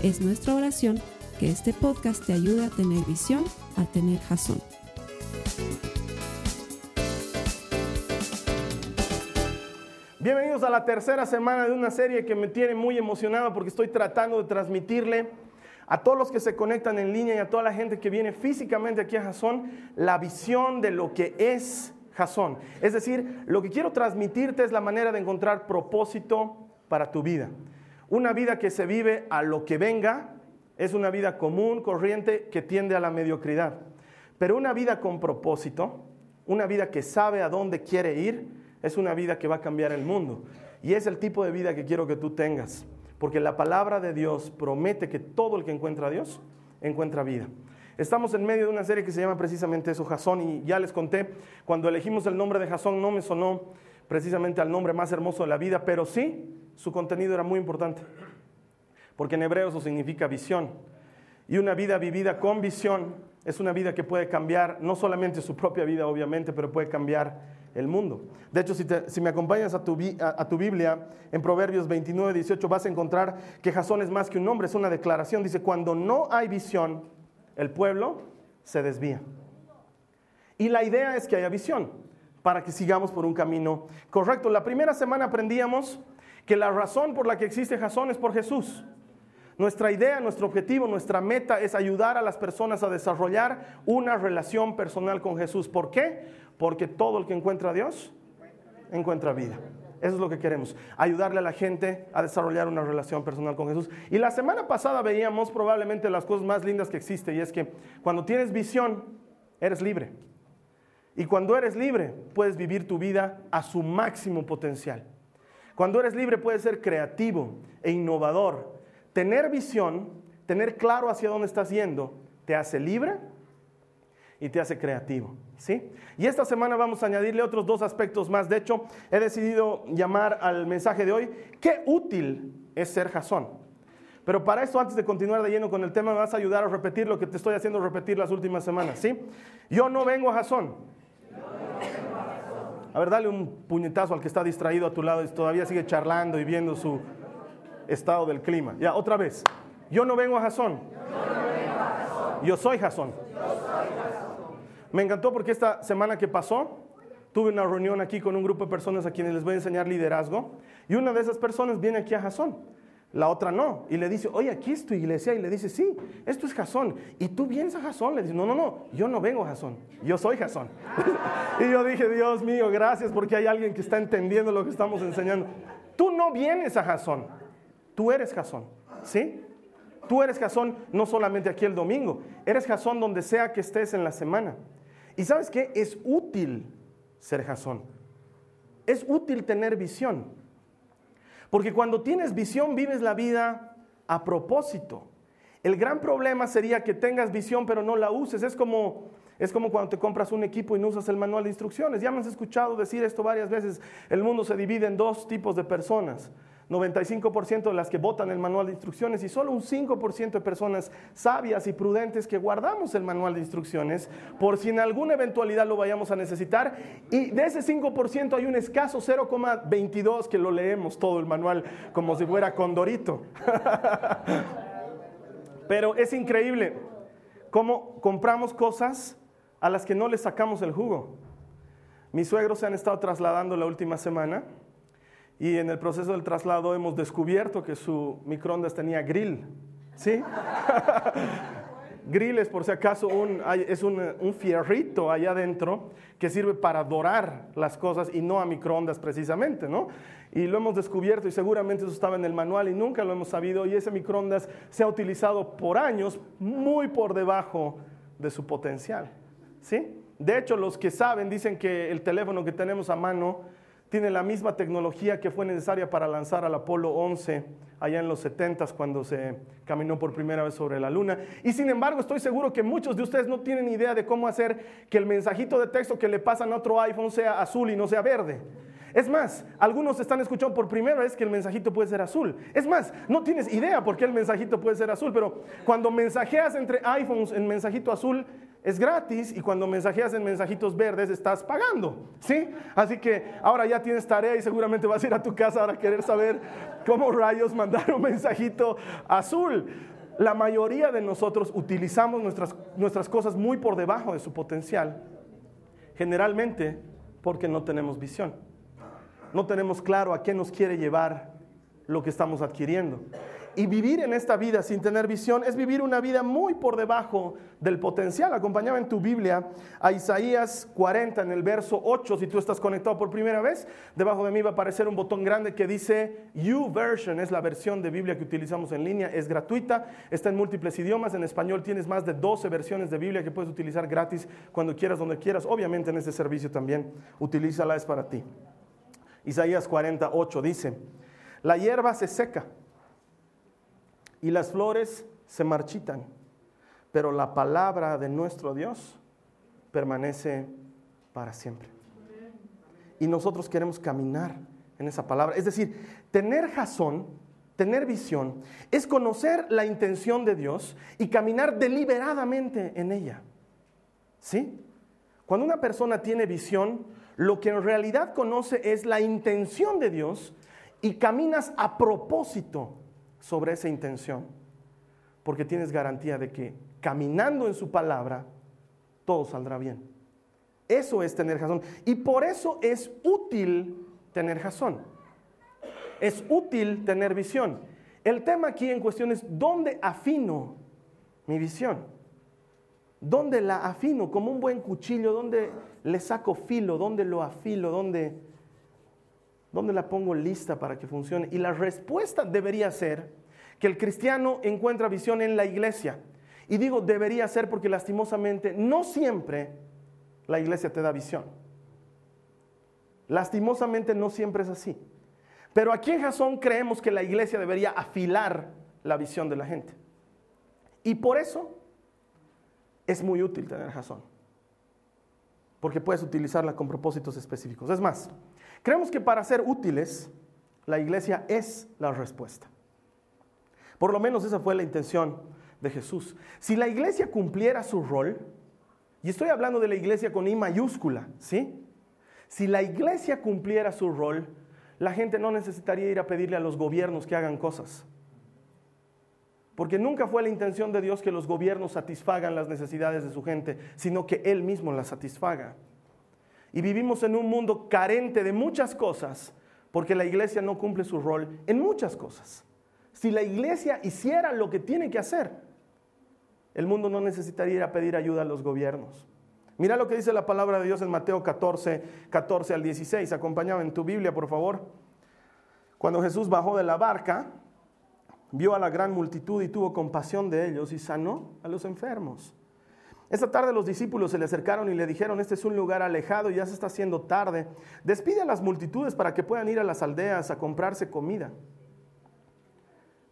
Es nuestra oración que este podcast te ayude a tener visión, a tener jazón. Bienvenidos a la tercera semana de una serie que me tiene muy emocionado porque estoy tratando de transmitirle a todos los que se conectan en línea y a toda la gente que viene físicamente aquí a Jazón la visión de lo que es Jazón. Es decir, lo que quiero transmitirte es la manera de encontrar propósito para tu vida. Una vida que se vive a lo que venga es una vida común, corriente, que tiende a la mediocridad. Pero una vida con propósito, una vida que sabe a dónde quiere ir, es una vida que va a cambiar el mundo. Y es el tipo de vida que quiero que tú tengas. Porque la palabra de Dios promete que todo el que encuentra a Dios encuentra vida. Estamos en medio de una serie que se llama precisamente eso, Jasón, y ya les conté, cuando elegimos el nombre de Jasón no me sonó precisamente al nombre más hermoso de la vida, pero sí su contenido era muy importante, porque en hebreo eso significa visión. Y una vida vivida con visión es una vida que puede cambiar no solamente su propia vida, obviamente, pero puede cambiar el mundo. De hecho, si, me acompañas a tu, Biblia, en Proverbios 29, 18, vas a encontrar que Jasón es más que un nombre, es una declaración. Dice, cuando no hay visión, el pueblo se desvía. Y la idea es que haya visión para que sigamos por un camino correcto. La primera semana aprendíamos que la razón por la que existe Jasón es por Jesús. Nuestra idea, nuestro objetivo, nuestra meta es ayudar a las personas a desarrollar una relación personal con Jesús. ¿Por qué? Porque todo el que encuentra a Dios encuentra vida. Eso es lo que queremos, ayudarle a la gente a desarrollar una relación personal con Jesús. Y la semana pasada veíamos probablemente las cosas más lindas que existe y es que cuando tienes visión, eres libre. Y cuando eres libre, puedes vivir tu vida a su máximo potencial. Cuando eres libre, puedes ser creativo e innovador. Tener visión, tener claro hacia dónde estás yendo, te hace libre y te hace creativo. ¿sí? Y esta semana vamos a añadirle otros dos aspectos más. De hecho, he decidido llamar al mensaje de hoy, qué útil es ser jazón. Pero para esto, antes de continuar de lleno con el tema, me vas a ayudar a repetir lo que te estoy haciendo repetir las últimas semanas. ¿sí? Yo no vengo a jazón. A ver, dale un puñetazo al que está distraído a tu lado y todavía sigue charlando y viendo su estado del clima. Ya, otra vez. Yo no vengo a Jasón. Yo soy Jasón. Me encantó porque esta semana que pasó tuve una reunión aquí con un grupo de personas a quienes les voy a enseñar liderazgo y una de esas personas viene aquí a Jasón la otra no. Y le dice, oye, aquí es tu iglesia. Y le dice, sí, esto es Jasón. ¿Y tú vienes a Jasón? Le dice, no, no, no, yo no vengo a Jasón. Yo soy Jasón. y yo dije, Dios mío, gracias porque hay alguien que está entendiendo lo que estamos enseñando. Tú no vienes a Jasón. Tú eres Jasón. ¿Sí? Tú eres Jasón no solamente aquí el domingo. Eres Jasón donde sea que estés en la semana. Y sabes qué? Es útil ser Jasón. Es útil tener visión. Porque cuando tienes visión vives la vida a propósito. El gran problema sería que tengas visión pero no la uses. Es como, es como cuando te compras un equipo y no usas el manual de instrucciones. Ya me has escuchado decir esto varias veces. El mundo se divide en dos tipos de personas. 95% de las que votan el manual de instrucciones y solo un 5% de personas sabias y prudentes que guardamos el manual de instrucciones por si en alguna eventualidad lo vayamos a necesitar. Y de ese 5% hay un escaso 0,22 que lo leemos todo el manual como si fuera condorito. Pero es increíble cómo compramos cosas a las que no le sacamos el jugo. Mis suegros se han estado trasladando la última semana y en el proceso del traslado hemos descubierto que su microondas tenía grill. ¿Sí? grill es por si acaso un, es un, un, fierrito allá adentro que sirve para dorar las cosas y no a microondas precisamente, ¿no? Y lo hemos descubierto y seguramente eso estaba en el manual y nunca lo hemos sabido y ese microondas se ha utilizado por años muy por debajo de su potencial, ¿sí? De hecho, los que saben dicen que el teléfono que tenemos a mano tiene la misma tecnología que fue necesaria para lanzar al Apolo 11 allá en los 70 cuando se caminó por primera vez sobre la luna. Y sin embargo, estoy seguro que muchos de ustedes no tienen idea de cómo hacer que el mensajito de texto que le pasan a otro iPhone sea azul y no sea verde. Es más, algunos están escuchando por primera vez que el mensajito puede ser azul. Es más, no tienes idea por qué el mensajito puede ser azul, pero cuando mensajeas entre iPhones en mensajito azul, es gratis y cuando mensajeas en mensajitos verdes estás pagando, ¿sí? Así que ahora ya tienes tarea y seguramente vas a ir a tu casa a querer saber cómo rayos mandar un mensajito azul. La mayoría de nosotros utilizamos nuestras, nuestras cosas muy por debajo de su potencial, generalmente porque no tenemos visión. No tenemos claro a qué nos quiere llevar lo que estamos adquiriendo. Y vivir en esta vida sin tener visión es vivir una vida muy por debajo del potencial. Acompañaba en tu Biblia a Isaías 40 en el verso 8. Si tú estás conectado por primera vez, debajo de mí va a aparecer un botón grande que dice You Version. Es la versión de Biblia que utilizamos en línea. Es gratuita, está en múltiples idiomas. En español tienes más de 12 versiones de Biblia que puedes utilizar gratis cuando quieras, donde quieras. Obviamente en este servicio también. Utilízala, es para ti. Isaías 48 dice, la hierba se seca y las flores se marchitan, pero la palabra de nuestro Dios permanece para siempre. Y nosotros queremos caminar en esa palabra. Es decir, tener jazón, tener visión, es conocer la intención de Dios y caminar deliberadamente en ella. ¿Sí? Cuando una persona tiene visión, lo que en realidad conoce es la intención de Dios y caminas a propósito sobre esa intención, porque tienes garantía de que caminando en su palabra, todo saldrá bien. Eso es tener jazón. Y por eso es útil tener jazón. Es útil tener visión. El tema aquí en cuestión es dónde afino mi visión. ¿Dónde la afino? Como un buen cuchillo, ¿dónde le saco filo? ¿Dónde lo afilo? ¿Dónde, ¿Dónde la pongo lista para que funcione? Y la respuesta debería ser que el cristiano encuentra visión en la iglesia. Y digo debería ser porque lastimosamente no siempre la iglesia te da visión. Lastimosamente no siempre es así. Pero aquí en Jasón creemos que la iglesia debería afilar la visión de la gente. Y por eso es muy útil tener Jasón. Porque puedes utilizarla con propósitos específicos. Es más, creemos que para ser útiles, la iglesia es la respuesta. Por lo menos esa fue la intención de Jesús. Si la iglesia cumpliera su rol, y estoy hablando de la iglesia con I mayúscula, ¿sí? Si la iglesia cumpliera su rol, la gente no necesitaría ir a pedirle a los gobiernos que hagan cosas. Porque nunca fue la intención de Dios que los gobiernos satisfagan las necesidades de su gente, sino que Él mismo las satisfaga. Y vivimos en un mundo carente de muchas cosas porque la iglesia no cumple su rol en muchas cosas. Si la iglesia hiciera lo que tiene que hacer, el mundo no necesitaría pedir ayuda a los gobiernos. Mira lo que dice la palabra de Dios en Mateo 14, 14 al 16. Acompáñame en tu Biblia, por favor. Cuando Jesús bajó de la barca, vio a la gran multitud y tuvo compasión de ellos y sanó a los enfermos. Esta tarde los discípulos se le acercaron y le dijeron, este es un lugar alejado y ya se está haciendo tarde. Despide a las multitudes para que puedan ir a las aldeas a comprarse comida.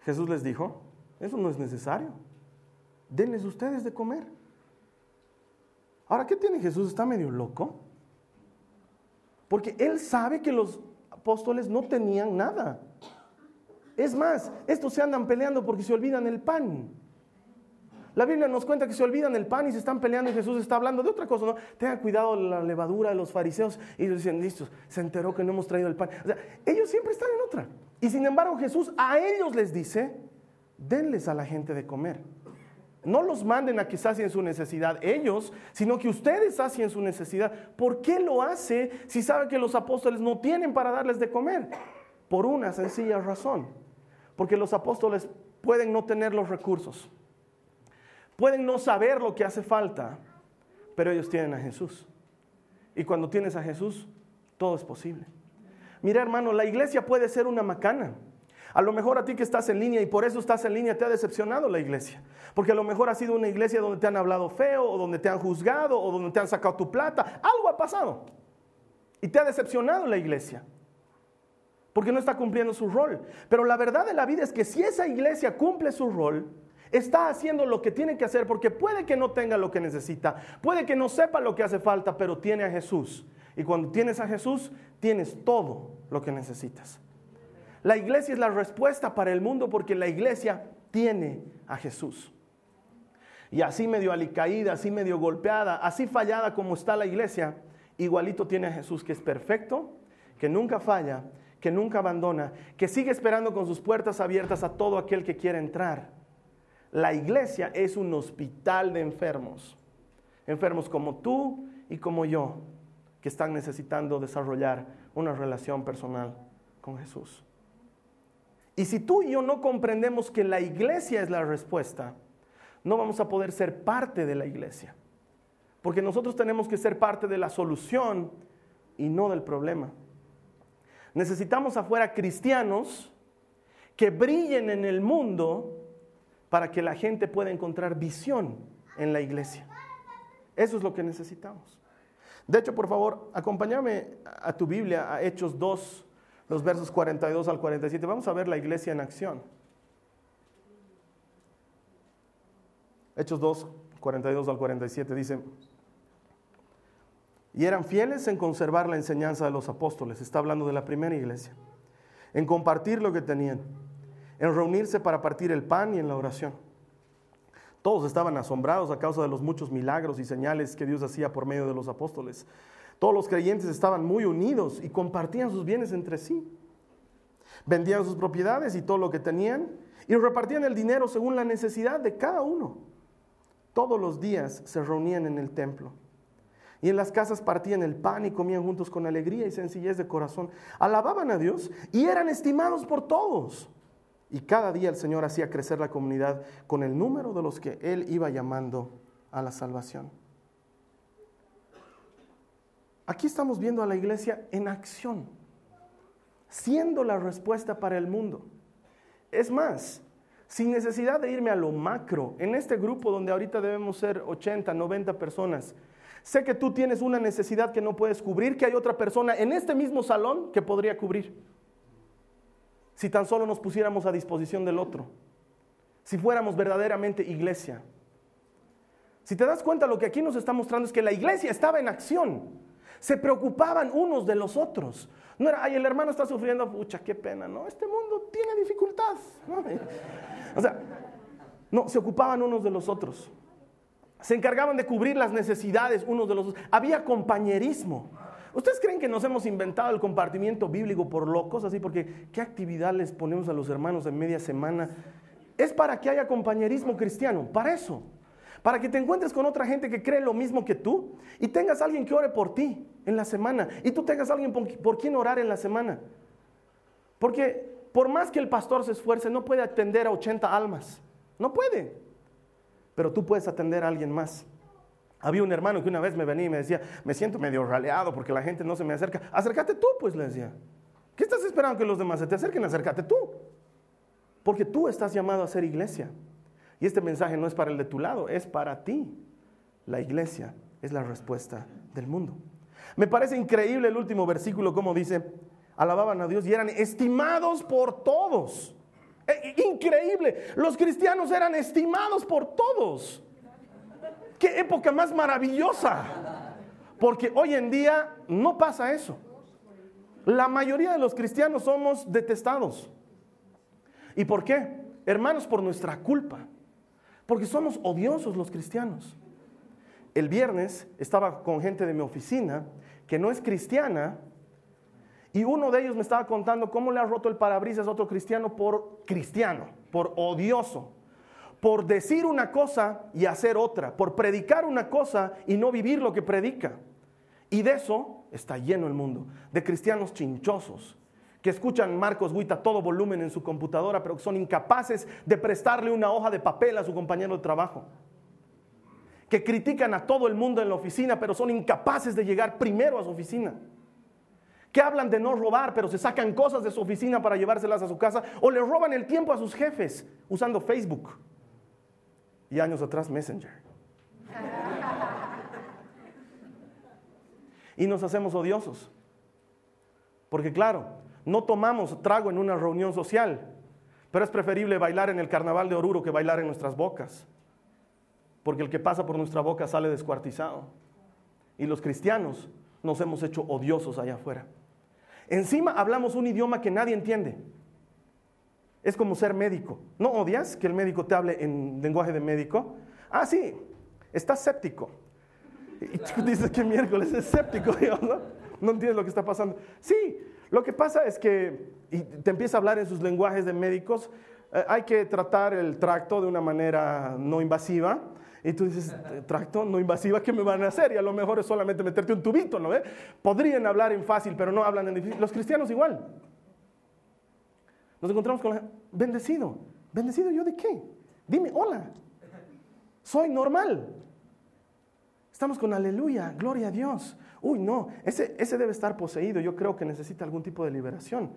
Jesús les dijo, eso no es necesario. Denles ustedes de comer. Ahora, ¿qué tiene Jesús? ¿Está medio loco? Porque él sabe que los apóstoles no tenían nada. Es más, estos se andan peleando porque se olvidan el pan. La Biblia nos cuenta que se olvidan el pan y se están peleando y Jesús está hablando de otra cosa, ¿no? Tenga cuidado la levadura de los fariseos. Y dicen, listos, se enteró que no hemos traído el pan. Ellos siempre están en otra. Y sin embargo Jesús a ellos les dice, denles a la gente de comer. No los manden a que sacien su necesidad ellos, sino que ustedes sacien su necesidad. ¿Por qué lo hace si sabe que los apóstoles no tienen para darles de comer? Por una sencilla razón. Porque los apóstoles pueden no tener los recursos. Pueden no saber lo que hace falta, pero ellos tienen a Jesús. Y cuando tienes a Jesús, todo es posible. Mira hermano, la iglesia puede ser una macana. A lo mejor a ti que estás en línea y por eso estás en línea te ha decepcionado la iglesia. Porque a lo mejor ha sido una iglesia donde te han hablado feo o donde te han juzgado o donde te han sacado tu plata. Algo ha pasado. Y te ha decepcionado la iglesia. Porque no está cumpliendo su rol. Pero la verdad de la vida es que si esa iglesia cumple su rol, está haciendo lo que tiene que hacer porque puede que no tenga lo que necesita, puede que no sepa lo que hace falta, pero tiene a Jesús. Y cuando tienes a Jesús, tienes todo lo que necesitas. La iglesia es la respuesta para el mundo porque la iglesia tiene a Jesús. Y así medio alicaída, así medio golpeada, así fallada como está la iglesia, igualito tiene a Jesús que es perfecto, que nunca falla, que nunca abandona, que sigue esperando con sus puertas abiertas a todo aquel que quiera entrar. La iglesia es un hospital de enfermos, enfermos como tú y como yo, que están necesitando desarrollar una relación personal con Jesús. Y si tú y yo no comprendemos que la iglesia es la respuesta, no vamos a poder ser parte de la iglesia. Porque nosotros tenemos que ser parte de la solución y no del problema. Necesitamos afuera cristianos que brillen en el mundo para que la gente pueda encontrar visión en la iglesia. Eso es lo que necesitamos. De hecho, por favor, acompáñame a tu Biblia, a Hechos 2, los versos 42 al 47. Vamos a ver la iglesia en acción. Hechos 2, 42 al 47 dice, y eran fieles en conservar la enseñanza de los apóstoles, está hablando de la primera iglesia, en compartir lo que tenían, en reunirse para partir el pan y en la oración. Todos estaban asombrados a causa de los muchos milagros y señales que Dios hacía por medio de los apóstoles. Todos los creyentes estaban muy unidos y compartían sus bienes entre sí. Vendían sus propiedades y todo lo que tenían y repartían el dinero según la necesidad de cada uno. Todos los días se reunían en el templo. Y en las casas partían el pan y comían juntos con alegría y sencillez de corazón. Alababan a Dios y eran estimados por todos. Y cada día el Señor hacía crecer la comunidad con el número de los que Él iba llamando a la salvación. Aquí estamos viendo a la iglesia en acción, siendo la respuesta para el mundo. Es más, sin necesidad de irme a lo macro, en este grupo donde ahorita debemos ser 80, 90 personas, sé que tú tienes una necesidad que no puedes cubrir, que hay otra persona en este mismo salón que podría cubrir. Si tan solo nos pusiéramos a disposición del otro, si fuéramos verdaderamente iglesia. Si te das cuenta, lo que aquí nos está mostrando es que la iglesia estaba en acción. Se preocupaban unos de los otros. No era, ay, el hermano está sufriendo, pucha, qué pena, ¿no? Este mundo tiene dificultad. O sea, no, se ocupaban unos de los otros. Se encargaban de cubrir las necesidades unos de los otros. Había compañerismo. ¿Ustedes creen que nos hemos inventado el compartimiento bíblico por locos? Así, porque ¿qué actividad les ponemos a los hermanos en media semana? Es para que haya compañerismo cristiano, para eso para que te encuentres con otra gente que cree lo mismo que tú y tengas alguien que ore por ti en la semana y tú tengas alguien por, quien orar en la semana. Porque por más que el pastor se esfuerce, no puede atender a 80 almas. No puede. Pero tú puedes atender a alguien más. Había un hermano que una vez me venía y me decía, me siento medio raleado porque la gente no se me acerca. Acércate tú, pues le decía. ¿Qué estás esperando que los demás se te acerquen? Acércate tú. Porque tú estás llamado a ser iglesia. Y este mensaje no es para el de tu lado, es para ti. La iglesia es la respuesta del mundo. Me parece increíble el último versículo, como dice, alababan a Dios y eran estimados por todos. E, increíble, los cristianos eran estimados por todos. Qué época más maravillosa. Porque hoy en día no pasa eso. La mayoría de los cristianos somos detestados. ¿Y por qué? Hermanos, por nuestra culpa. Porque somos odiosos los cristianos. El viernes estaba con gente de mi oficina que no es cristiana y uno de ellos me estaba contando cómo le ha roto el parabrisas a otro cristiano por cristiano, por odioso, por decir una cosa y hacer otra, por predicar una cosa y no vivir lo que predica. Y de eso está lleno el mundo, de cristianos chinchosos, que escuchan Marcos Buita a todo volumen en su computadora, pero que son incapaces de prestarle una hoja de papel a su compañero de trabajo. Que critican a todo el mundo en la oficina, pero son incapaces de llegar primero a su oficina. Que hablan de no robar, pero se sacan cosas de su oficina para llevárselas a su casa. O le roban el tiempo a sus jefes usando Facebook. Y años atrás Messenger. Y nos hacemos odiosos. Porque claro, no tomamos trago en una reunión social, pero es preferible bailar en el carnaval de Oruro que bailar en nuestras bocas. Porque el que pasa por nuestra boca sale descuartizado. Y los cristianos nos hemos hecho odiosos allá afuera. Encima hablamos un idioma que nadie entiende. Es como ser médico. ¿No odias que el médico te hable en lenguaje de médico? Ah, sí, estás séptico. Y tú dices que miércoles es séptico, ¿no? No entiendes lo que está pasando. Sí, lo que pasa es que te empieza a hablar en sus lenguajes de médicos. Eh, hay que tratar el tracto de una manera no invasiva. Y tú dices, tracto no invasiva, ¿qué me van a hacer? Y a lo mejor es solamente meterte un tubito, ¿no? Podrían hablar en fácil, pero no hablan en difícil. Los cristianos igual. Nos encontramos con la bendecido. ¿Bendecido yo de qué? Dime, hola. Soy normal. Estamos con aleluya, gloria a Dios. Uy, no, ese, ese debe estar poseído. Yo creo que necesita algún tipo de liberación.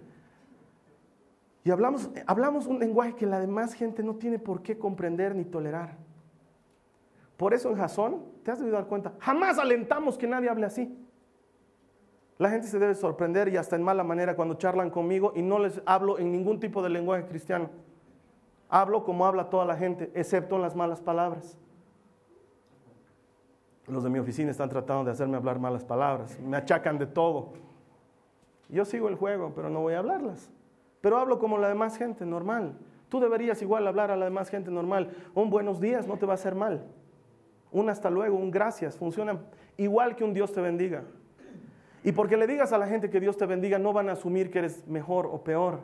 Y hablamos, hablamos un lenguaje que la demás gente no tiene por qué comprender ni tolerar. Por eso en Jasón, te has debido dar cuenta, jamás alentamos que nadie hable así. La gente se debe sorprender y hasta en mala manera cuando charlan conmigo y no les hablo en ningún tipo de lenguaje cristiano. Hablo como habla toda la gente, excepto en las malas palabras. Los de mi oficina están tratando de hacerme hablar malas palabras, me achacan de todo. Yo sigo el juego, pero no voy a hablarlas. Pero hablo como la demás gente, normal. Tú deberías igual hablar a la demás gente normal. Un buenos días no te va a hacer mal un hasta luego, un gracias, funciona igual que un Dios te bendiga. Y porque le digas a la gente que Dios te bendiga, no van a asumir que eres mejor o peor.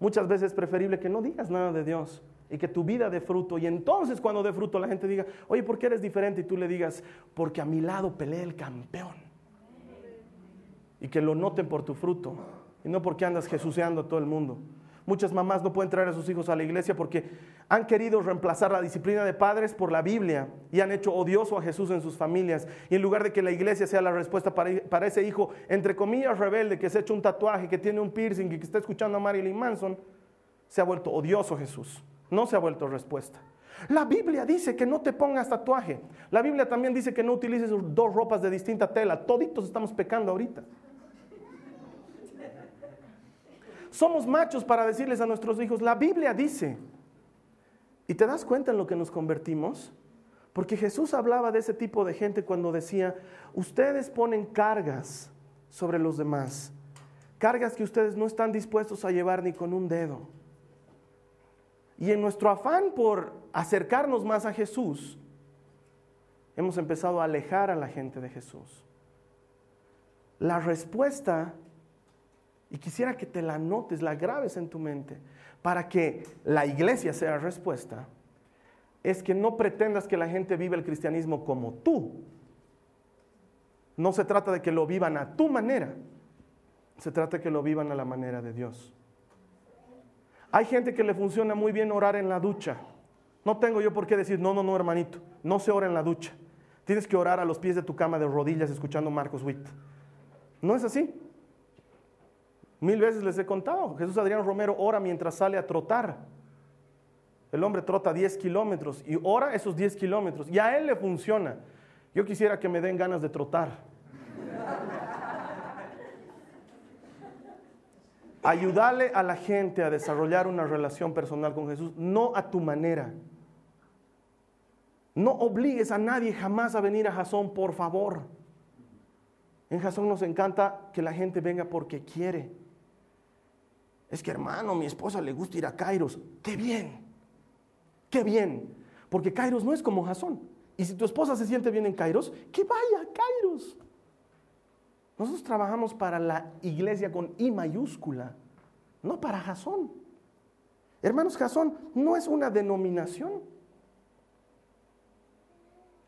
Muchas veces es preferible que no digas nada de Dios y que tu vida dé fruto. Y entonces cuando dé fruto la gente diga, oye, ¿por qué eres diferente? Y tú le digas, porque a mi lado pelea el campeón. Y que lo noten por tu fruto y no porque andas jesuceando a todo el mundo. Muchas mamás no pueden traer a sus hijos a la iglesia porque han querido reemplazar la disciplina de padres por la Biblia y han hecho odioso a Jesús en sus familias. Y en lugar de que la iglesia sea la respuesta para, ese hijo, entre comillas, rebelde, que se ha hecho un tatuaje, que tiene un piercing y que está escuchando a Marilyn Manson, se ha vuelto odioso Jesús. No se ha vuelto respuesta. La Biblia dice que no te pongas tatuaje. La Biblia también dice que no utilices dos ropas de distinta tela. Toditos estamos pecando ahorita. Somos machos para decirles a nuestros hijos, la Biblia dice. ¿Y te das cuenta en lo que nos convertimos? Porque Jesús hablaba de ese tipo de gente cuando decía, ustedes ponen cargas sobre los demás, cargas que ustedes no están dispuestos a llevar ni con un dedo. Y en nuestro afán por acercarnos más a Jesús, hemos empezado a alejar a la gente de Jesús. La respuesta y quisiera que te la notes, la graves en tu mente, para que la iglesia sea respuesta, es que no pretendas que la gente viva el cristianismo como tú. No se trata de que lo vivan a tu manera, se trata de que lo vivan a la manera de Dios. Hay gente que le funciona muy bien orar en la ducha. No tengo yo por qué decir, no, no, no, hermanito, no se ora en la ducha. Tienes que orar a los pies de tu cama de rodillas escuchando Marcos Witt. ¿No es así? Mil veces les he contado. Jesús Adrián Romero ora mientras sale a trotar. El hombre trota 10 kilómetros y ora esos 10 kilómetros. Y a él le funciona. Yo quisiera que me den ganas de trotar. Ayudarle a la gente a desarrollar una relación personal con Jesús, no a tu manera. No obligues a nadie jamás a venir a Jasón, por favor. En Jasón nos encanta que la gente venga porque quiere. Es que hermano, mi esposa le gusta ir a Kairos. ¡Qué bien! ¡Qué bien! Porque Kairos no es como Jasón. Y si tu esposa se siente bien en Kairos, que vaya a Kairos. Nosotros trabajamos para la iglesia con I mayúscula, no para Jasón. Hermanos, Jasón no es una denominación.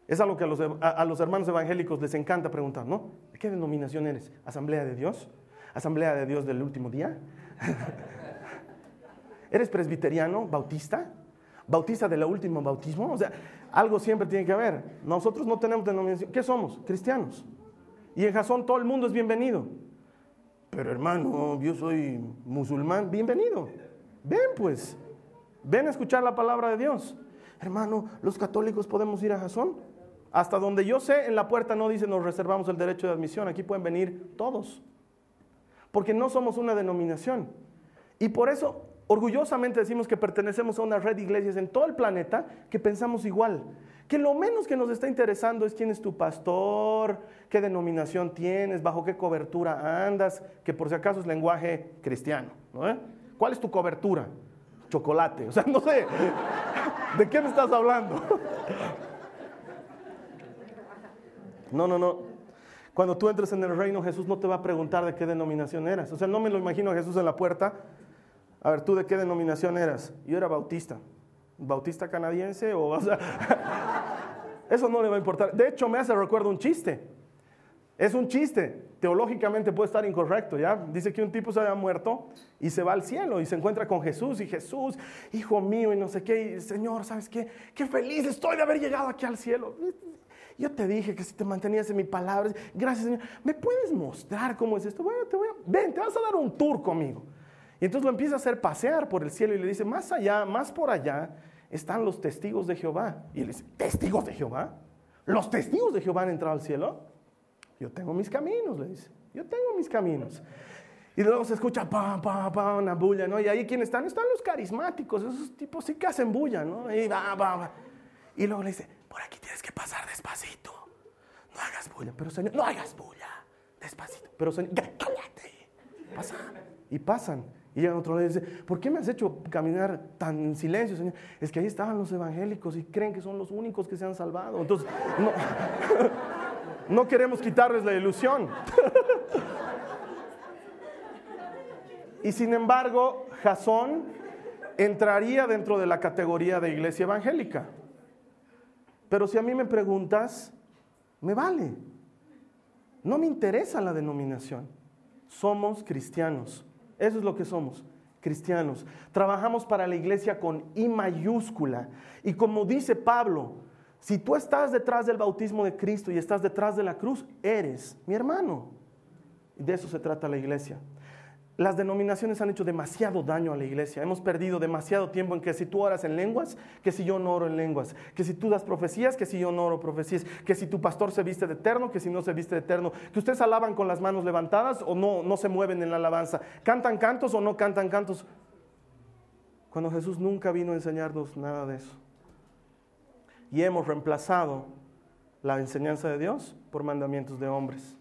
Es algo que a los, a los, hermanos evangélicos les encanta preguntar, ¿no? ¿De qué denominación eres? ¿Asamblea de Dios? ¿Asamblea de Dios del último día? ¿Eres presbiteriano, bautista? ¿Bautista del último bautismo? O sea, algo siempre tiene que haber. Nosotros no tenemos denominación. ¿Qué somos? Cristianos. Y en Jasón todo el mundo es bienvenido. Pero hermano, yo soy musulmán, bienvenido. Ven pues, ven a escuchar la palabra de Dios. Hermano, los católicos podemos ir a Jasón. Hasta donde yo sé, en la puerta no dice nos reservamos el derecho de admisión. Aquí pueden venir todos. Porque no somos una denominación. Y por eso orgullosamente decimos que pertenecemos a una red de iglesias en todo el planeta que pensamos igual. Que lo menos que nos está interesando es quién es tu pastor, qué denominación tienes, bajo qué cobertura andas, que por si acaso es lenguaje cristiano. ¿Cuál es tu cobertura? Chocolate. O sea, no sé. ¿De qué me estás hablando? No, no, no. Cuando tú entres en el reino, Jesús no te va a preguntar de qué denominación eras. O sea, no me lo imagino a Jesús en la puerta. A ver, ¿tú de qué denominación eras? Yo era bautista. ¿Bautista canadiense? O, eso no le va a importar. De hecho, me hace recuerdo un chiste. Es un chiste. Teológicamente puede estar incorrecto, ¿ya? Dice que un tipo se había muerto y se va al cielo y se encuentra con Jesús y Jesús, hijo mío y no sé qué, Señor, ¿sabes qué? Qué feliz estoy de haber llegado aquí al cielo. Yo te dije que si te mantenías en mi palabra, gracias Señor, ¿me puedes mostrar cómo es esto? Bueno, te voy a, ven, te vas a dar un tour conmigo. Y entonces lo empieza a hacer pasear por el cielo y le dice, más allá, más por allá, están los testigos de Jehová. Y él dice, ¿testigos de Jehová? ¿Los testigos de Jehová han entrado al cielo? Yo tengo mis caminos, le dice. Yo tengo mis caminos. Y luego se escucha pa, pa, pa, una bulla, ¿no? Y ahí, ¿quiénes están? Están los carismáticos, esos tipos sí que hacen bulla, ¿no? Y va, va, va. Y luego le dice, por aquí tienes que pasar despacito. No hagas bulla, pero señor, no hagas bulla. Despacito. Pero señor, cállate. Pasa. Y pasan. Y llega otro y dice, ¿por qué me has hecho caminar tan en silencio, Señor? Es que ahí estaban los evangélicos y creen que son los únicos que se han salvado. Entonces, no queremos quitarles la ilusión. y sin embargo, Jasón entraría dentro de la categoría de iglesia evangélica. Pero si a mí me preguntas, me vale. No me interesa la denominación. Somos cristianos. Eso es lo que somos, cristianos. Trabajamos para la iglesia con I mayúscula. Y como dice Pablo, si tú estás detrás del bautismo de Cristo y estás detrás de la cruz, eres mi hermano. Y de eso se trata la iglesia. Las denominaciones han hecho demasiado daño a la iglesia. Hemos perdido demasiado tiempo en que si tú oras en lenguas, que si yo no oro en lenguas, que si tú das profecías, que si yo no oro profecías, que si tu pastor se viste de eterno, que si no se viste de eterno, que ustedes alaban con las manos levantadas o no, no se mueven en la alabanza, cantan cantos o no cantan cantos. Cuando Jesús nunca vino a enseñarnos nada de eso. Y hemos reemplazado la enseñanza de Dios por mandamientos de hombres.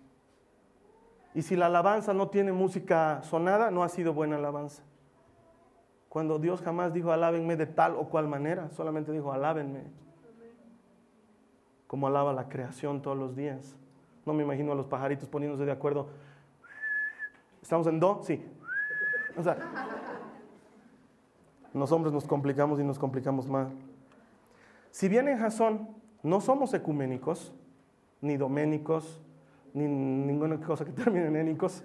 Y si la alabanza no tiene música sonada, no ha sido buena alabanza. Cuando Dios jamás dijo alábenme de tal o cual manera, solamente dijo alábenme. Como alaba la creación todos los días. No me imagino a los pajaritos poniéndose de acuerdo. ¿Estamos en do? Sí. O sea, los hombres nos complicamos y nos complicamos más. Si bien en Jasón no somos ecuménicos, ni doménicos, ni ninguna cosa que termine en énicos.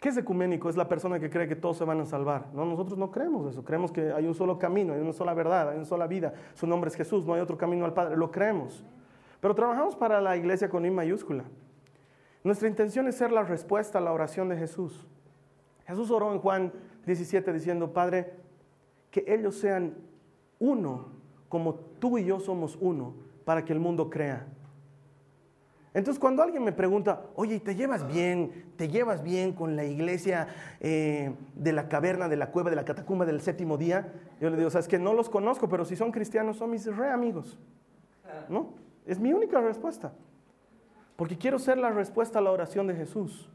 ¿Qué es ecuménico? Es la persona que cree que todos se van a salvar. No, nosotros no creemos eso. Creemos que hay un solo camino, hay una sola verdad, hay una sola vida. Su nombre es Jesús, no hay otro camino al Padre. Lo creemos. Pero trabajamos para la iglesia con I mayúscula. Nuestra intención es ser la respuesta a la oración de Jesús. Jesús oró en Juan 17 diciendo, Padre, que ellos sean uno como tú y yo somos uno, para que el mundo crea. Entonces cuando alguien me pregunta, oye, ¿te llevas bien? ¿Te llevas bien con la iglesia eh, de la caverna, de la cueva, de la catacumba del séptimo día? Yo le digo, sabes que no los conozco, pero si son cristianos son mis re amigos. ¿No? Es mi única respuesta. Porque quiero ser la respuesta a la oración de Jesús.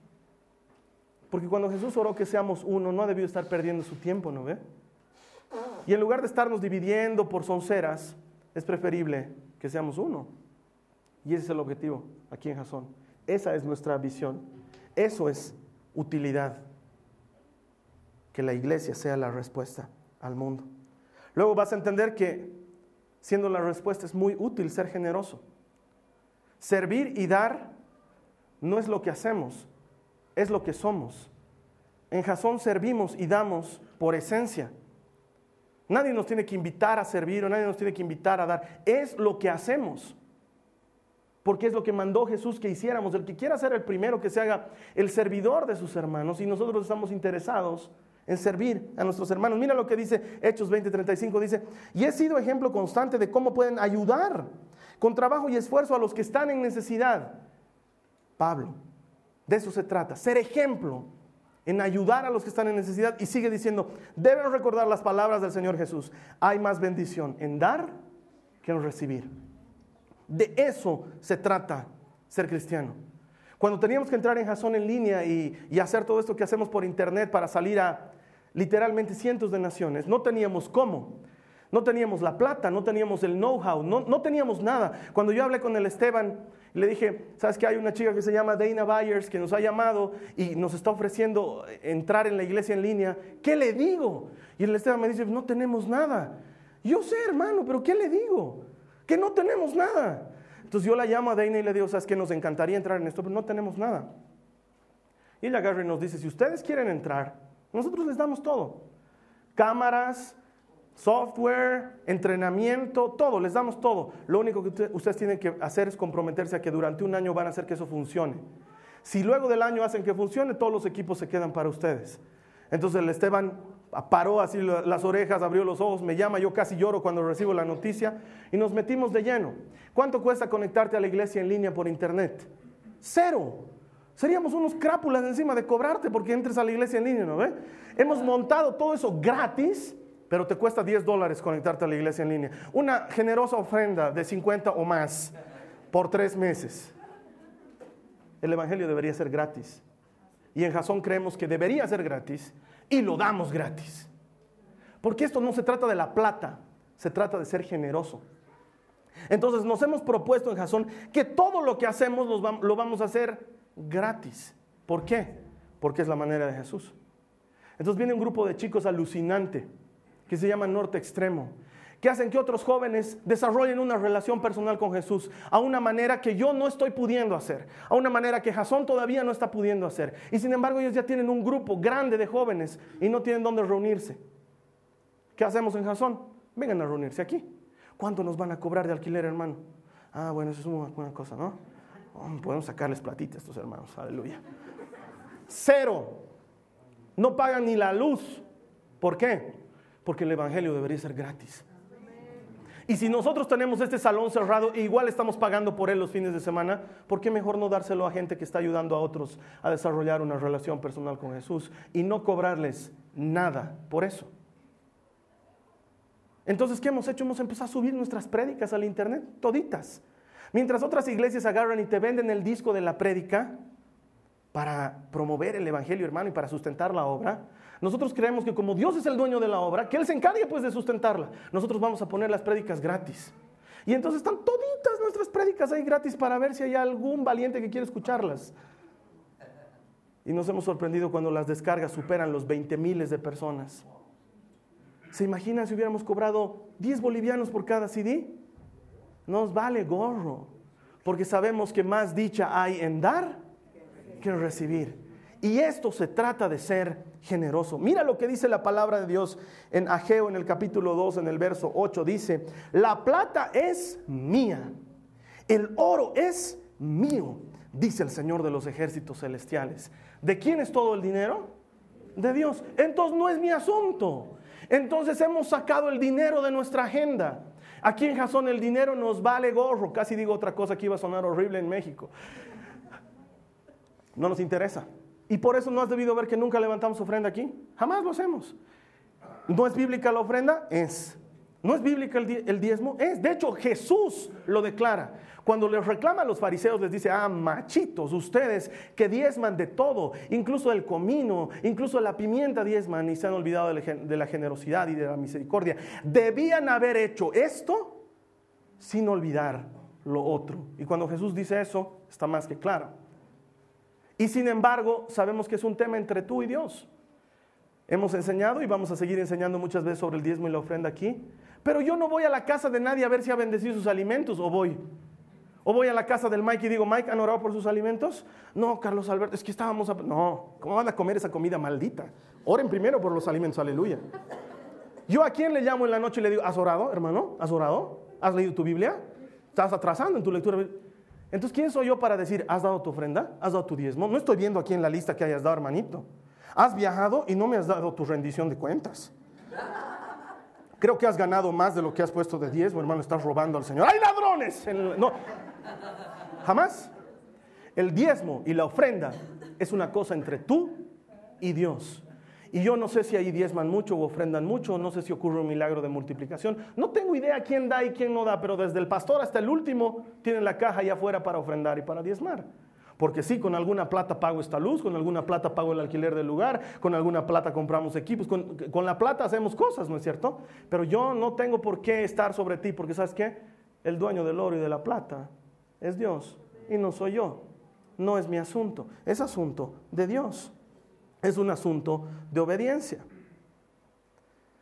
Porque cuando Jesús oró que seamos uno, no ha debido estar perdiendo su tiempo, ¿no ve? Y en lugar de estarnos dividiendo por sonceras, es preferible que seamos uno. Y ese es el objetivo aquí en Jasón. Esa es nuestra visión. Eso es utilidad. Que la iglesia sea la respuesta al mundo. Luego vas a entender que siendo la respuesta es muy útil ser generoso. Servir y dar no es lo que hacemos, es lo que somos. En Jasón servimos y damos por esencia. Nadie nos tiene que invitar a servir o nadie nos tiene que invitar a dar. Es lo que hacemos porque es lo que mandó Jesús que hiciéramos. El que quiera ser el primero, que se haga el servidor de sus hermanos, y nosotros estamos interesados en servir a nuestros hermanos. Mira lo que dice Hechos 20:35, dice, y he sido ejemplo constante de cómo pueden ayudar con trabajo y esfuerzo a los que están en necesidad. Pablo, De eso se trata, ser ejemplo en ayudar a los que están en necesidad. Y sigue diciendo, deben recordar las palabras del Señor Jesús. Hay más bendición en dar que en recibir. De eso se trata ser cristiano. Cuando teníamos que entrar en Jason en línea y, y, hacer todo esto que hacemos por internet para salir a literalmente cientos de naciones, no teníamos cómo. No teníamos la plata, no teníamos el know-how, no, teníamos nada. Cuando yo hablé con el Esteban, le dije, ¿sabes que hay una chica que se llama Dana Byers que nos ha llamado y nos está ofreciendo entrar en la iglesia en línea? ¿Qué le digo? Y el Esteban me dice, no tenemos nada. Yo sé, hermano, pero ¿qué le digo? Que no tenemos nada. Entonces yo la llamo a Dana y le digo, ¿sabes que Nos encantaría entrar en esto, pero no tenemos nada. Y ella agarra y nos dice, si ustedes quieren entrar, nosotros les damos todo. Cámaras, software, entrenamiento, todo, les damos todo. Lo único que ustedes tienen que hacer es comprometerse a que durante un año van a hacer que eso funcione. Si luego del año hacen que funcione, todos los equipos se quedan para ustedes. Entonces el Esteban paró así las orejas, abrió los ojos, me llama, yo casi lloro cuando recibo la noticia y nos metimos de lleno. ¿Cuánto cuesta conectarte a la iglesia en línea por internet? Cero. Seríamos unos crápulas encima de cobrarte porque entres a la iglesia en línea, ¿no ve? Hemos montado todo eso gratis pero te cuesta 10 dólares conectarte a la iglesia en línea. Una generosa ofrenda de 50 o más por tres meses. El Evangelio debería ser gratis. Y en Jasón creemos que debería ser gratis y lo damos gratis. Porque esto no se trata de la plata, se trata de ser generoso. Entonces nos hemos propuesto en Jasón que todo lo que hacemos lo vamos a hacer gratis. ¿Por qué? Porque es la manera de Jesús. Entonces viene un grupo de chicos alucinante que se llama Norte Extremo, que hacen que otros jóvenes desarrollen una relación personal con Jesús a una manera que yo no estoy pudiendo hacer, a una manera que Jasón todavía no está pudiendo hacer. Y sin embargo ellos ya tienen un grupo grande de jóvenes y no tienen dónde reunirse. ¿Qué hacemos en Jasón? Vengan a reunirse aquí. ¿Cuánto nos van a cobrar de alquiler, hermano? Ah, bueno, eso es una buena cosa, ¿no? Oh, podemos sacarles platitas a estos hermanos, aleluya. Cero. No pagan ni la luz. ¿Por qué? porque el Evangelio debería ser gratis. Y si nosotros tenemos este salón cerrado e igual estamos pagando por él los fines de semana, ¿por qué mejor no dárselo a gente que está ayudando a otros a desarrollar una relación personal con Jesús y no cobrarles nada por eso? Entonces, ¿qué hemos hecho? Hemos empezado a subir nuestras prédicas al internet, toditas. Mientras otras iglesias agarran y te venden el disco de la prédica para promover el Evangelio, hermano, y para sustentar la obra, nosotros creemos que como Dios es el dueño de la obra, que Él se encargue pues de sustentarla, nosotros vamos a poner las prédicas gratis. Y entonces están toditas nuestras prédicas ahí gratis para ver si hay algún valiente que quiere escucharlas. Y nos hemos sorprendido cuando las descargas superan los 20 miles de personas. ¿Se imagina si hubiéramos cobrado 10 bolivianos por cada CD? Nos vale gorro, porque sabemos que más dicha hay en dar que en recibir. Y esto se trata de ser generoso. Mira lo que dice la palabra de Dios en Ageo en el capítulo 2, en el verso 8. Dice, la plata es mía, el oro es mío, dice el Señor de los ejércitos celestiales. ¿De quién es todo el dinero? De Dios. Entonces no es mi asunto. Entonces hemos sacado el dinero de nuestra agenda. Aquí en Jasón el dinero nos vale gorro. Casi digo otra cosa que iba a sonar horrible en México. No nos interesa. Y por eso no has debido ver que nunca levantamos ofrenda aquí. Jamás lo hacemos. ¿No es bíblica la ofrenda? Es. ¿No es bíblica el diezmo? Es. De hecho, Jesús lo declara. Cuando les reclama a los fariseos, les dice, ah, machitos, ustedes que diezman de todo, incluso el comino, incluso la pimienta diezman y se han olvidado de la generosidad y de la misericordia. Debían haber hecho esto sin olvidar lo otro. Y cuando Jesús dice eso, está más que claro. Y sin embargo, sabemos que es un tema entre tú y Dios. Hemos enseñado y vamos a seguir enseñando muchas veces sobre el diezmo y la ofrenda aquí. Pero yo no voy a la casa de nadie a ver si ha bendecido sus alimentos o voy. O voy a la casa del Mike y digo, Mike, ¿han orado por sus alimentos? No, Carlos Alberto, es que estábamos... A... No, ¿cómo van a comer esa comida maldita? Oren primero por los alimentos, aleluya. Yo a quién le llamo en la noche y le digo, ¿has orado, hermano? ¿Has orado? ¿Has leído tu Biblia? ¿Estás atrasando en tu lectura? Entonces, ¿quién soy yo para decir, has dado tu ofrenda? ¿Has dado tu diezmo? No estoy viendo aquí en la lista que hayas dado, hermanito. Has viajado y no me has dado tu rendición de cuentas. Creo que has ganado más de lo que has puesto de diezmo, hermano. Estás robando al Señor. ¡Hay ladrones! No, jamás. El diezmo y la ofrenda es una cosa entre tú y Dios. Y yo no sé si ahí diezman mucho o ofrendan mucho, no sé si ocurre un milagro de multiplicación. No tengo idea quién da y quién no da, pero desde el pastor hasta el último tienen la caja allá afuera para ofrendar y para diezmar. Porque sí, con alguna plata pago esta luz, con alguna plata pago el alquiler del lugar, con alguna plata compramos equipos, con, con, la plata hacemos cosas, ¿no es cierto? Pero yo no tengo por qué estar sobre ti, porque ¿sabes qué? El dueño del oro y de la plata es Dios y no soy yo. No es mi asunto, es asunto de Dios. Es un asunto de obediencia.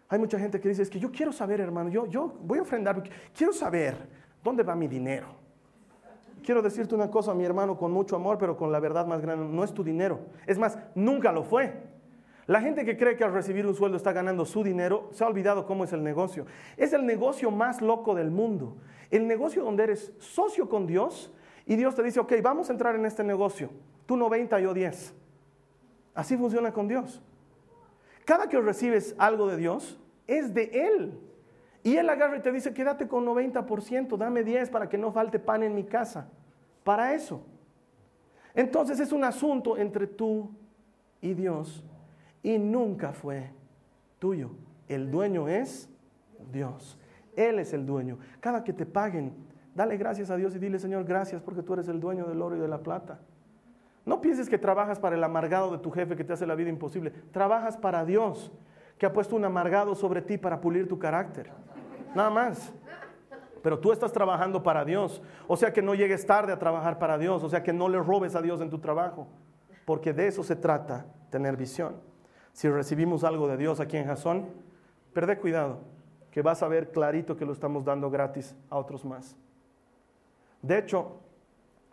Hay mucha gente que dice, es que yo quiero saber, hermano, yo, yo voy a ofrendar, quiero saber dónde va mi dinero. Quiero decirte una cosa, mi hermano, con mucho amor, pero con la verdad más grande, no es tu dinero. Es más, nunca lo fue. La gente que cree que al recibir un sueldo está ganando su dinero, se ha olvidado cómo es el negocio. Es el negocio más loco del mundo. El negocio donde eres socio con Dios y Dios te dice, ok, vamos a entrar en este negocio. Tú 90, yo 10. Así funciona con Dios. Cada que recibes algo de Dios, es de Él. Y Él agarra y te dice, quédate con 90%, dame 10 para que no falte pan en mi casa. Para eso. Entonces es un asunto entre tú y Dios. Y nunca fue tuyo. El dueño es Dios. Él es el dueño. Cada que te paguen, dale gracias a Dios y dile, Señor, gracias porque tú eres el dueño del oro y de la plata. No pienses que trabajas para el amargado de tu jefe que te hace la vida imposible. Trabajas para Dios, que ha puesto un amargado sobre ti para pulir tu carácter. Nada más. Pero tú estás trabajando para Dios. O sea que no llegues tarde a trabajar para Dios. O sea que no le robes a Dios en tu trabajo. Porque de eso se trata, tener visión. Si recibimos algo de Dios aquí en Jasón, perde cuidado, que vas a ver clarito que lo estamos dando gratis a otros más. De hecho,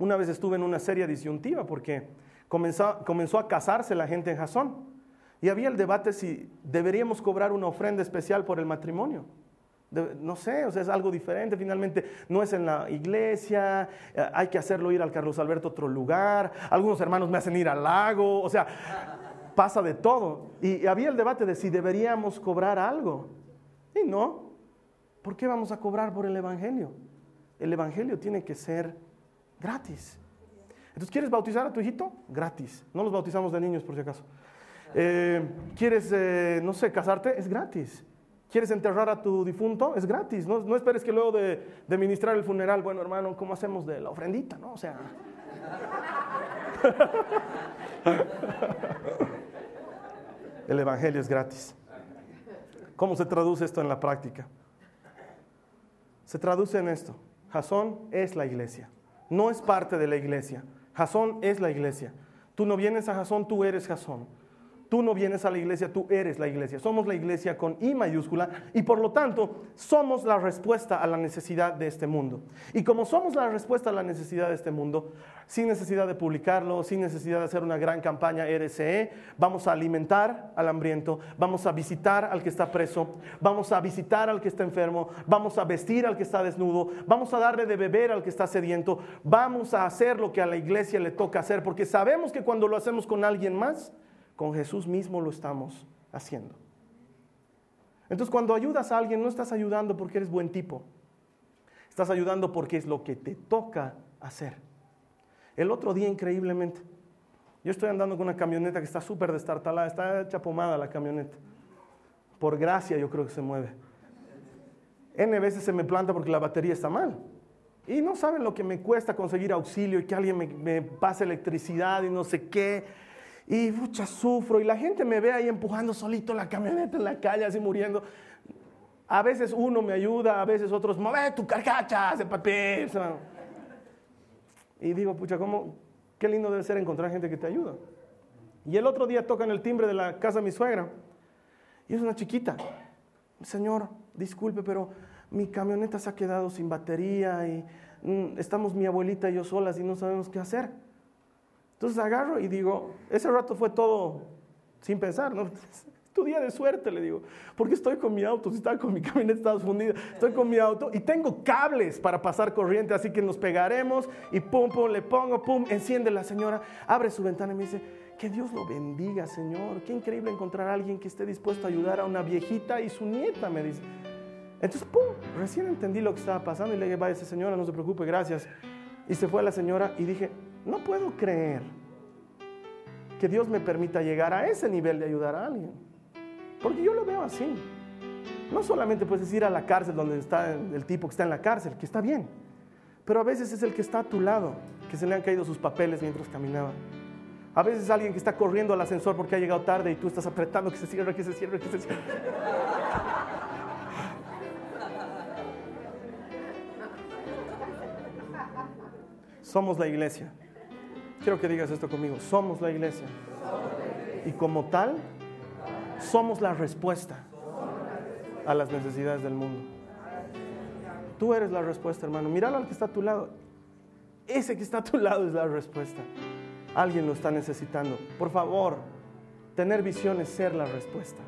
una vez estuve en una serie disyuntiva porque comenzó, comenzó a casarse la gente en Jasón y había el debate si deberíamos cobrar una ofrenda especial por el matrimonio. no sé, o sea, es algo diferente, finalmente no es en la iglesia, eh, hay que hacerlo ir al Carlos Alberto a otro lugar, algunos hermanos me hacen ir al lago, o sea, pasa de todo. Y, y había el debate de si deberíamos cobrar algo. Y no, ¿por qué vamos a cobrar por el Evangelio? El Evangelio tiene que ser Gratis. Entonces, ¿quieres bautizar a tu hijito? Gratis. No los bautizamos de niños, por si acaso. Eh, ¿Quieres, eh, no sé, casarte? Es gratis. ¿Quieres enterrar a tu difunto? Es gratis. No, esperes que luego de, de, ministrar el funeral, bueno, hermano, ¿cómo hacemos de la ofrendita? ¿No? O sea. el Evangelio es gratis. ¿Cómo se traduce esto en la práctica? Se traduce en esto. Jasón es la iglesia no es parte de la iglesia. Jasón es la iglesia. Tú no vienes a Jasón, tú eres Jasón. Tú no vienes a la iglesia, tú eres la iglesia. Somos la iglesia con I mayúscula y por lo tanto somos la respuesta a la necesidad de este mundo. Y como somos la respuesta a la necesidad de este mundo, sin necesidad de publicarlo, sin necesidad de hacer una gran campaña RCE, vamos a alimentar al hambriento, vamos a visitar al que está preso, vamos a visitar al que está enfermo, vamos a vestir al que está desnudo, vamos a darle de beber al que está sediento, vamos a hacer lo que a la iglesia le toca hacer, porque sabemos que cuando lo hacemos con alguien más, con Jesús mismo lo estamos haciendo. Entonces cuando ayudas a alguien no estás ayudando porque eres buen tipo. Estás ayudando porque es lo que te toca hacer. El otro día increíblemente, yo estoy andando con una camioneta que está súper destartalada, está hecha pomada la camioneta. Por gracia yo creo que se mueve. N veces se me planta porque la batería está mal. Y no saben lo que me cuesta conseguir auxilio y que alguien me, me pase electricidad y no sé qué y mucha sufro y la gente me ve ahí empujando solito la camioneta en la calle, así muriendo. A veces uno me ayuda, a veces otros, mueve tu carcacha de papel. Y digo, pucha, ¿cómo? Qué lindo debe ser encontrar gente que te ayuda. Y el otro día tocan el timbre de la casa de mi suegra. Y es una chiquita. Señor, disculpe, pero mi camioneta se ha quedado sin batería y mm, estamos mi abuelita y yo solas y no sabemos qué hacer. Entonces agarro y digo, ese rato fue todo sin pensar, ¿no? tu día de suerte, le digo, porque estoy con mi auto, si estaba con mi camioneta estaba fundida, estoy con mi auto y tengo cables para pasar corriente, así que nos pegaremos y pum, pum, le pongo, pum, enciende la señora, abre su ventana y me dice, que Dios lo bendiga, Señor, qué increíble encontrar a alguien que esté dispuesto a ayudar a una viejita y su nieta, me dice. Entonces, pum, recién entendí lo que estaba pasando y le dije, vaya, señora, no se preocupe, gracias. Y se fue la señora y dije, no puedo creer que Dios me permita llegar a ese nivel de ayudar a alguien. Porque yo lo veo así. No solamente puedes ir a la cárcel donde está el tipo que está en la cárcel, que está bien, pero a veces es el que está a tu lado, que se le han caído sus papeles mientras caminaba. A veces es alguien que está corriendo al ascensor porque ha llegado tarde y tú estás apretando que se cierre, que se cierre, que se cierre. Somos la iglesia. Quiero que digas esto conmigo. Somos la iglesia. Y como tal, somos la respuesta a las necesidades del mundo. Tú eres la respuesta, hermano. Míralo al que está a tu lado. Ese que está a tu lado es la respuesta. Alguien lo está necesitando. Por favor, tener visión es ser la respuesta.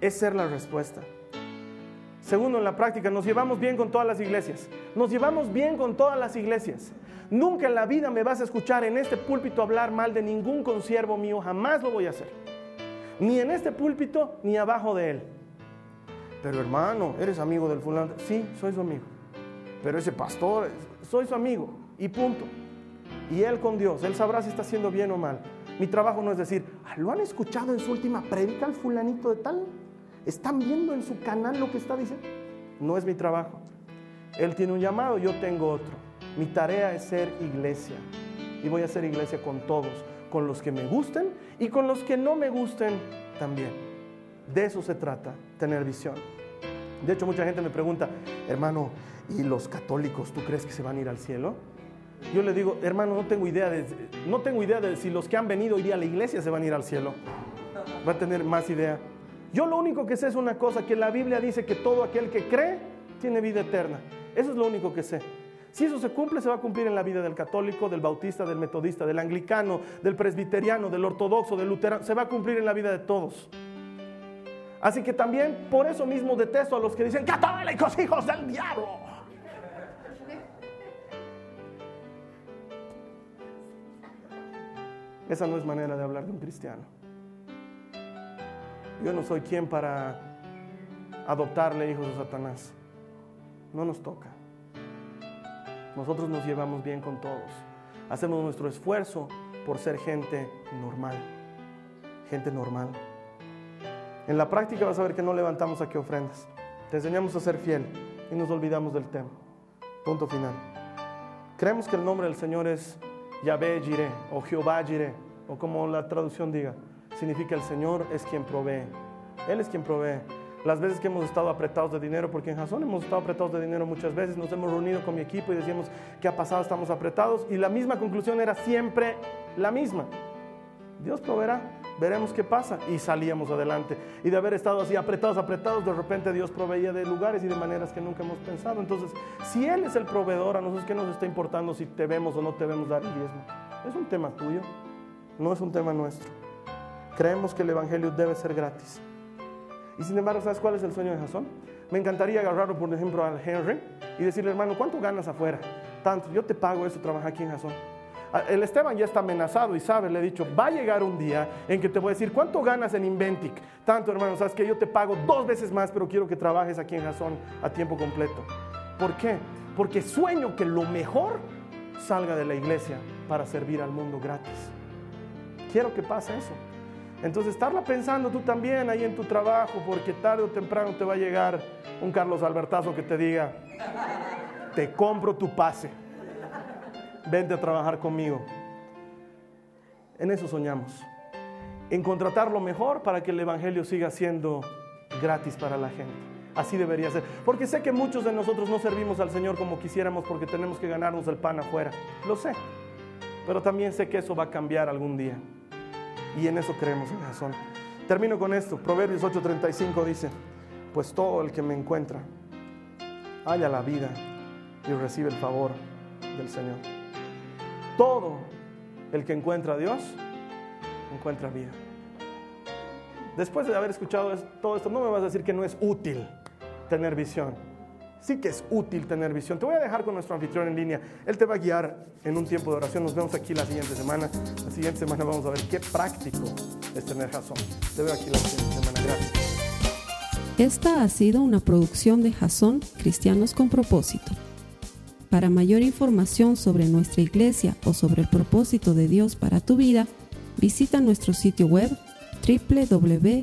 Es ser la respuesta. Segundo, en la práctica, nos llevamos bien con todas las iglesias. Nos llevamos bien con todas las iglesias. Nunca en la vida me vas a escuchar en este púlpito hablar mal de ningún consiervo mío. Jamás lo voy a hacer. Ni en este púlpito, ni abajo de él. Pero hermano, ¿eres amigo del fulano? Sí, soy su amigo. Pero ese pastor, soy su amigo. Y punto. Y él con Dios, él sabrá si está haciendo bien o mal. Mi trabajo no es decir, ah, ¿lo han escuchado en su última predica al fulanito de tal? ¿Están viendo en su canal lo que está diciendo? No es mi trabajo. Él tiene un llamado, yo tengo otro. Mi tarea es ser iglesia. Y voy a ser iglesia con todos, con los que me gusten y con los que no me gusten también. De eso se trata, tener visión. De hecho, mucha gente me pregunta, hermano, ¿y los católicos tú crees que se van a ir al cielo? Yo le digo, hermano, no tengo idea de, no tengo idea de si los que han venido hoy día a la iglesia se van a ir al cielo. Va a tener más idea. Yo lo único que sé es una cosa, que la Biblia dice que todo aquel que cree tiene vida eterna. Eso es lo único que sé. Si eso se cumple, se va a cumplir en la vida del católico, del bautista, del metodista, del anglicano, del presbiteriano, del ortodoxo, del luterano. Se va a cumplir en la vida de todos. Así que también por eso mismo detesto a los que dicen católicos, hijos del diablo. Esa no es manera de hablar de un cristiano. Yo no soy quien para adoptarle hijos de Satanás. No nos toca. Nosotros nos llevamos bien con todos. Hacemos nuestro esfuerzo por ser gente normal. Gente normal. En la práctica vas a ver que no levantamos aquí ofrendas. Te enseñamos a ser fiel y nos olvidamos del tema. Punto final. Creemos que el nombre del Señor es Yahvé Jireh o Jehová Jireh o como la traducción diga. Significa el Señor es quien provee. Él es quien provee. Las veces que hemos estado apretados de dinero, porque en Jason hemos estado apretados de dinero muchas veces, nos hemos reunido con mi equipo y decíamos, ¿qué ha pasado? Estamos apretados. Y la misma conclusión era siempre la misma. Dios proveerá veremos qué pasa. Y salíamos adelante. Y de haber estado así apretados, apretados, de repente Dios proveía de lugares y de maneras que nunca hemos pensado. Entonces, si Él es el proveedor, a nosotros qué nos está importando si te vemos o no te vemos dar el diezmo. Es un tema tuyo, no es un tema nuestro. Creemos que el Evangelio debe ser gratis. Y sin embargo, ¿sabes cuál es el sueño de Jasón? Me encantaría agarrarlo, por ejemplo, al Henry y decirle, hermano, ¿cuánto ganas afuera? Tanto, yo te pago eso, trabaja aquí en Jasón. Ah, el Esteban ya está amenazado y sabe, le he dicho, va a llegar un día en que te voy a decir, ¿cuánto ganas en Inventic? Tanto, hermano, sabes que yo te pago dos veces más, pero quiero que trabajes aquí en Jason a tiempo completo. ¿Por qué? Porque sueño que lo mejor salga de la iglesia para servir al mundo gratis. Quiero que pase eso. Entonces, estarla pensando tú también ahí en tu trabajo, porque tarde o temprano te va a llegar un Carlos Albertazo que te diga, te compro tu pase vente a trabajar conmigo. En eso soñamos. En contratar lo mejor para que el Evangelio siga siendo gratis para la gente. Así debería ser. Porque sé que muchos de nosotros no servimos al Señor como quisiéramos porque tenemos que ganarnos el pan afuera. Lo sé. Pero también sé que eso va a cambiar algún día. Y en eso creemos en razón. Termino con esto. Proverbios 8:35 dice, pues todo el que me encuentra halla la vida y recibe el favor del Señor. Todo el que encuentra a Dios encuentra vida. Después de haber escuchado todo esto, no me vas a decir que no es útil tener visión. Sí que es útil tener visión. Te voy a dejar con nuestro anfitrión en línea. Él te va a guiar en un tiempo de oración. Nos vemos aquí la siguiente semana. La siguiente semana vamos a ver qué práctico es tener Jason. Te veo aquí la siguiente semana. Gracias. Esta ha sido una producción de Jason Cristianos con Propósito. Para mayor información sobre nuestra iglesia o sobre el propósito de Dios para tu vida, visita nuestro sitio web www.jason.info.